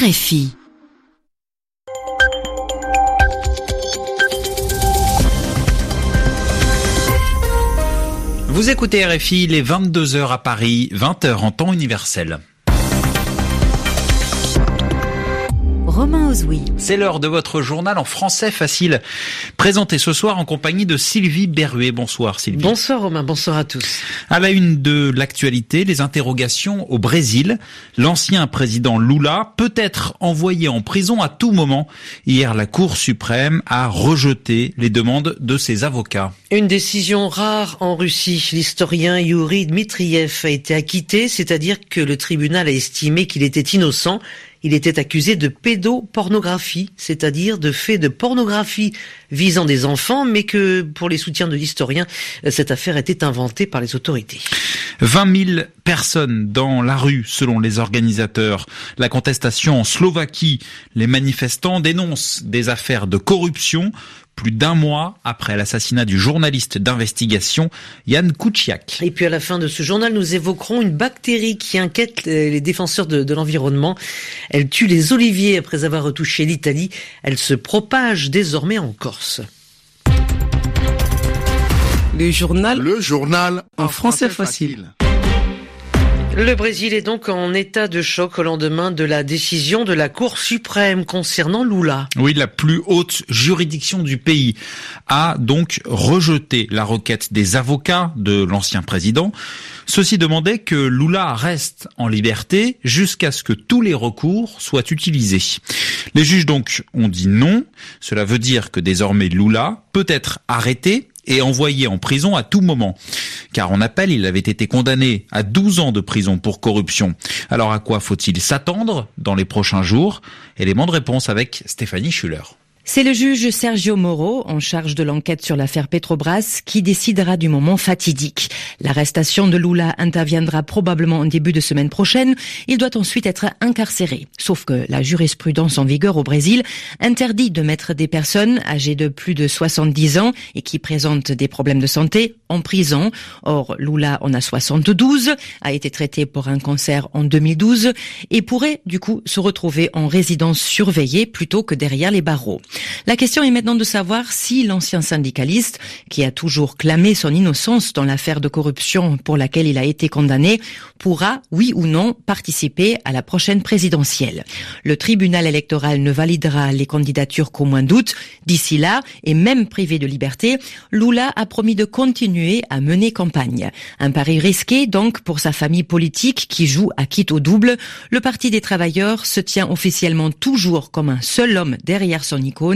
RFI. Vous écoutez RFI, les 22h à Paris, 20h en temps universel. Romain Ozoui. C'est l'heure de votre journal en français facile, présenté ce soir en compagnie de Sylvie Berruet. Bonsoir Sylvie. Bonsoir Romain, bonsoir à tous. À la une de l'actualité, les interrogations au Brésil. L'ancien président Lula peut être envoyé en prison à tout moment. Hier, la Cour suprême a rejeté les demandes de ses avocats. Une décision rare en Russie. L'historien Yuri Dmitriev a été acquitté, c'est-à-dire que le tribunal a estimé qu'il était innocent. Il était accusé de pédopornographie, c'est-à-dire de faits de pornographie visant des enfants, mais que pour les soutiens de l'historien, cette affaire était inventée par les autorités. 20 000 personnes dans la rue, selon les organisateurs. La contestation en Slovaquie, les manifestants dénoncent des affaires de corruption plus d'un mois après l'assassinat du journaliste d'investigation Yann Kuciak. Et puis à la fin de ce journal, nous évoquerons une bactérie qui inquiète les défenseurs de, de l'environnement. Elle tue les oliviers après avoir retouché l'Italie. Elle se propage désormais en Corse. Le journal. Le journal en français facile. Le Brésil est donc en état de choc au lendemain de la décision de la Cour suprême concernant Lula. Oui, la plus haute juridiction du pays a donc rejeté la requête des avocats de l'ancien président. Ceux-ci demandaient que Lula reste en liberté jusqu'à ce que tous les recours soient utilisés. Les juges donc ont dit non. Cela veut dire que désormais Lula peut être arrêté et envoyé en prison à tout moment. Car en appel, il avait été condamné à 12 ans de prison pour corruption. Alors à quoi faut-il s'attendre dans les prochains jours? Élément de réponse avec Stéphanie Schuller. C'est le juge Sergio Moro, en charge de l'enquête sur l'affaire Petrobras, qui décidera du moment fatidique. L'arrestation de Lula interviendra probablement en début de semaine prochaine. Il doit ensuite être incarcéré. Sauf que la jurisprudence en vigueur au Brésil interdit de mettre des personnes âgées de plus de 70 ans et qui présentent des problèmes de santé en prison. Or, Lula en a 72, a été traité pour un cancer en 2012 et pourrait du coup se retrouver en résidence surveillée plutôt que derrière les barreaux. La question est maintenant de savoir si l'ancien syndicaliste, qui a toujours clamé son innocence dans l'affaire de corruption pour laquelle il a été condamné, pourra, oui ou non, participer à la prochaine présidentielle. Le tribunal électoral ne validera les candidatures qu'au moins d'août. D'ici là, et même privé de liberté, Lula a promis de continuer à mener campagne. Un pari risqué donc pour sa famille politique qui joue à quitte au double. Le Parti des travailleurs se tient officiellement toujours comme un seul homme derrière son icône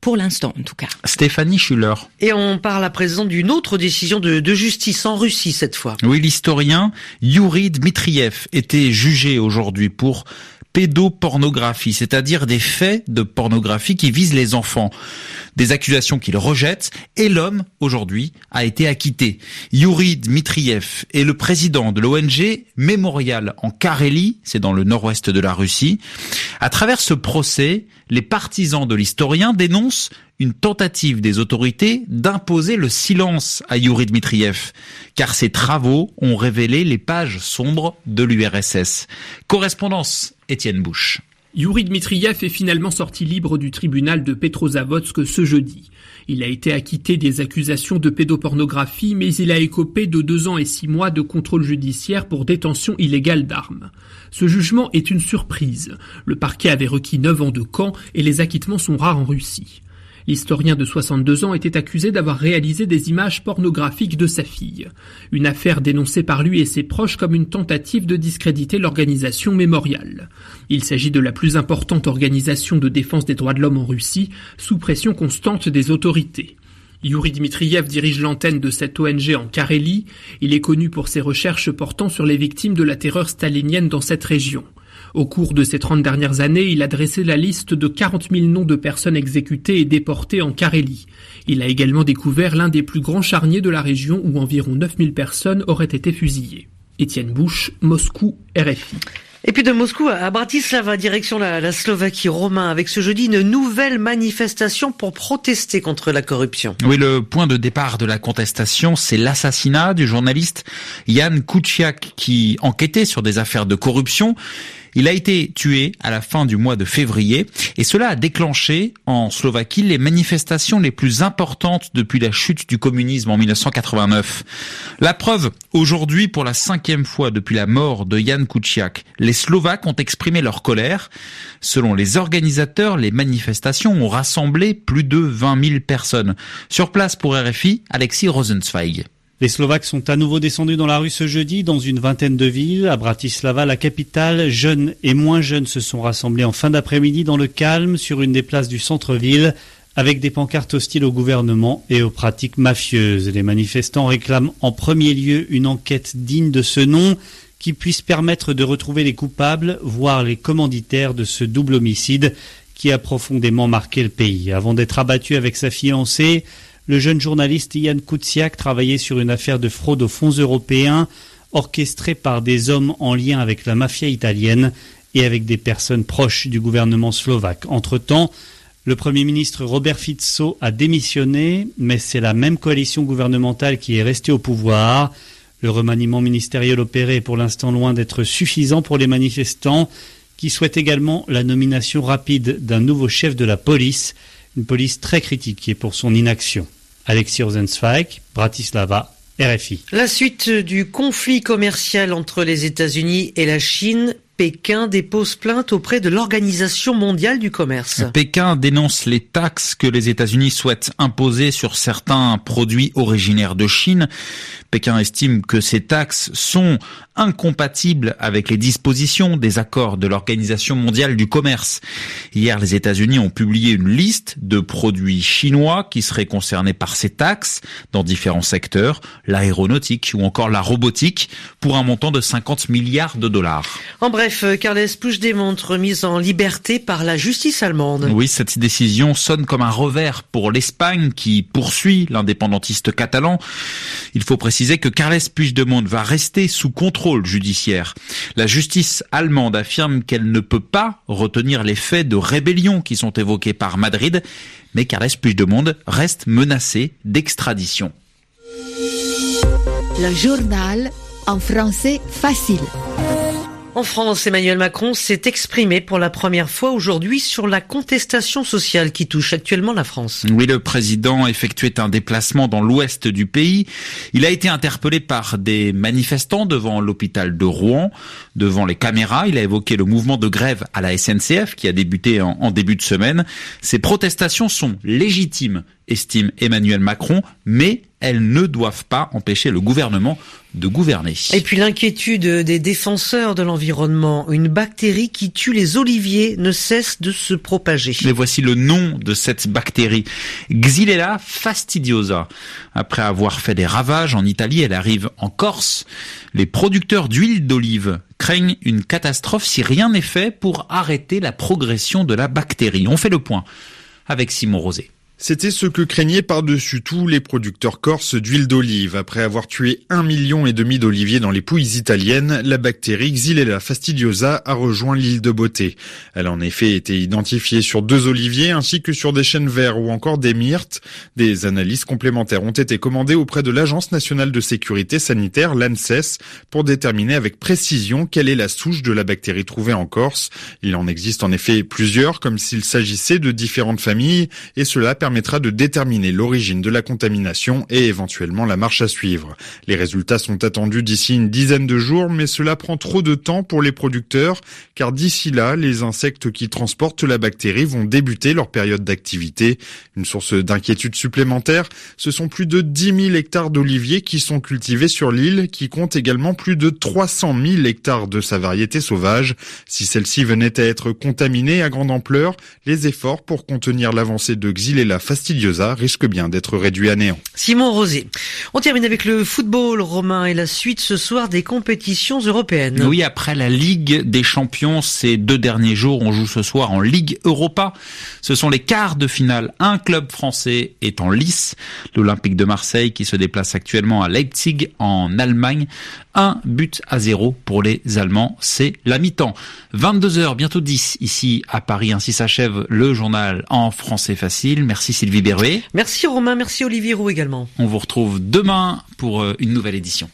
pour l'instant en tout cas. Stéphanie Schuller. Et on parle à présent d'une autre décision de, de, justice en Russie cette fois. Oui, l'historien Yuri Dmitriev était jugé aujourd'hui pour pédopornographie, c'est-à-dire des faits de pornographie qui visent les enfants. Des accusations qu'il rejette et l'homme, aujourd'hui, a été acquitté. Yuri Dmitriev est le président de l'ONG Mémorial en Carélie, c'est dans le nord-ouest de la Russie. À travers ce procès, les partisans de l'historien dénoncent une tentative des autorités d'imposer le silence à Yuri Dmitriev, car ses travaux ont révélé les pages sombres de l'URSS. Correspondance Yuri Dmitriev est finalement sorti libre du tribunal de Petrozavodsk ce jeudi. Il a été acquitté des accusations de pédopornographie, mais il a écopé de deux ans et six mois de contrôle judiciaire pour détention illégale d'armes. Ce jugement est une surprise. Le parquet avait requis neuf ans de camp et les acquittements sont rares en Russie. L'historien de 62 ans était accusé d'avoir réalisé des images pornographiques de sa fille. Une affaire dénoncée par lui et ses proches comme une tentative de discréditer l'organisation mémoriale. Il s'agit de la plus importante organisation de défense des droits de l'homme en Russie, sous pression constante des autorités. Yuri Dmitriev dirige l'antenne de cette ONG en Carélie. Il est connu pour ses recherches portant sur les victimes de la terreur stalinienne dans cette région. Au cours de ces 30 dernières années, il a dressé la liste de 40 000 noms de personnes exécutées et déportées en Carélie. Il a également découvert l'un des plus grands charniers de la région où environ 9 000 personnes auraient été fusillées. Étienne Bouche, Moscou, RFI. Et puis de Moscou à Bratislava, direction la, la, Slovaquie, Romain, avec ce jeudi une nouvelle manifestation pour protester contre la corruption. Oui, le point de départ de la contestation, c'est l'assassinat du journaliste Jan Kuciak qui enquêtait sur des affaires de corruption. Il a été tué à la fin du mois de février et cela a déclenché en Slovaquie les manifestations les plus importantes depuis la chute du communisme en 1989. La preuve, aujourd'hui, pour la cinquième fois depuis la mort de Jan Kuciak, les Slovaques ont exprimé leur colère. Selon les organisateurs, les manifestations ont rassemblé plus de 20 000 personnes. Sur place pour RFI, Alexis Rosenzweig. Les Slovaques sont à nouveau descendus dans la rue ce jeudi dans une vingtaine de villes. À Bratislava, la capitale, jeunes et moins jeunes se sont rassemblés en fin d'après-midi dans le calme sur une des places du centre-ville avec des pancartes hostiles au gouvernement et aux pratiques mafieuses. Les manifestants réclament en premier lieu une enquête digne de ce nom qui puisse permettre de retrouver les coupables, voire les commanditaires de ce double homicide qui a profondément marqué le pays. Avant d'être abattu avec sa fiancée, le jeune journaliste Yann Koutsiak travaillait sur une affaire de fraude aux fonds européens orchestrée par des hommes en lien avec la mafia italienne et avec des personnes proches du gouvernement slovaque. Entre-temps, le Premier ministre Robert Fico a démissionné, mais c'est la même coalition gouvernementale qui est restée au pouvoir. Le remaniement ministériel opéré est pour l'instant loin d'être suffisant pour les manifestants, qui souhaitent également la nomination rapide d'un nouveau chef de la police une police très critiquée pour son inaction. Alexis Rosenzweig, Bratislava, RFI. La suite du conflit commercial entre les États-Unis et la Chine Pékin dépose plainte auprès de l'Organisation mondiale du commerce. Pékin dénonce les taxes que les États-Unis souhaitent imposer sur certains produits originaires de Chine. Pékin estime que ces taxes sont incompatibles avec les dispositions des accords de l'Organisation mondiale du commerce. Hier, les États-Unis ont publié une liste de produits chinois qui seraient concernés par ces taxes dans différents secteurs, l'aéronautique ou encore la robotique, pour un montant de 50 milliards de dollars. En bref, Carles Puigdemont remise en liberté par la justice allemande. Oui, cette décision sonne comme un revers pour l'Espagne qui poursuit l'indépendantiste catalan. Il faut préciser que Carles Puigdemont va rester sous contrôle judiciaire. La justice allemande affirme qu'elle ne peut pas retenir les faits de rébellion qui sont évoqués par Madrid, mais Carles Puigdemont reste menacé d'extradition. Le journal en français facile. En France, Emmanuel Macron s'est exprimé pour la première fois aujourd'hui sur la contestation sociale qui touche actuellement la France. Oui, le président effectuait un déplacement dans l'ouest du pays. Il a été interpellé par des manifestants devant l'hôpital de Rouen, devant les caméras. Il a évoqué le mouvement de grève à la SNCF qui a débuté en, début de semaine. Ces protestations sont légitimes estime Emmanuel Macron, mais elles ne doivent pas empêcher le gouvernement de gouverner. Et puis l'inquiétude des défenseurs de l'environnement, une bactérie qui tue les oliviers ne cesse de se propager. Mais voici le nom de cette bactérie, Xylella fastidiosa. Après avoir fait des ravages en Italie, elle arrive en Corse. Les producteurs d'huile d'olive craignent une catastrophe si rien n'est fait pour arrêter la progression de la bactérie. On fait le point avec Simon Rosé. C'était ce que craignaient par-dessus tout les producteurs corses d'huile d'olive. Après avoir tué un million et demi d'oliviers dans les pouilles italiennes, la bactérie Xylella fastidiosa a rejoint l'île de Beauté. Elle a en effet été identifiée sur deux oliviers ainsi que sur des chênes verts ou encore des myrtes. Des analyses complémentaires ont été commandées auprès de l'Agence nationale de sécurité sanitaire, l'ANSES, pour déterminer avec précision quelle est la souche de la bactérie trouvée en Corse. Il en existe en effet plusieurs, comme s'il s'agissait de différentes familles, et cela permet permettra de déterminer l'origine de la contamination et éventuellement la marche à suivre. Les résultats sont attendus d'ici une dizaine de jours, mais cela prend trop de temps pour les producteurs, car d'ici là, les insectes qui transportent la bactérie vont débuter leur période d'activité. Une source d'inquiétude supplémentaire, ce sont plus de 10 000 hectares d'oliviers qui sont cultivés sur l'île, qui compte également plus de 300 000 hectares de sa variété sauvage. Si celle-ci venait à être contaminée à grande ampleur, les efforts pour contenir l'avancée de Xylella fastidiosa risque bien d'être réduit à néant. Simon Rosé. On termine avec le football romain et la suite ce soir des compétitions européennes. Oui, après la Ligue des champions, ces deux derniers jours, on joue ce soir en Ligue Europa. Ce sont les quarts de finale. Un club français est en lice, l'Olympique de Marseille qui se déplace actuellement à Leipzig en Allemagne. Un but à zéro pour les Allemands, c'est la mi-temps. 22h, bientôt 10 ici à Paris. Ainsi s'achève le journal en français facile. Merci Sylvie Berruet. Merci Romain, merci Olivier Roux également. On vous retrouve demain pour euh, une nouvelle édition.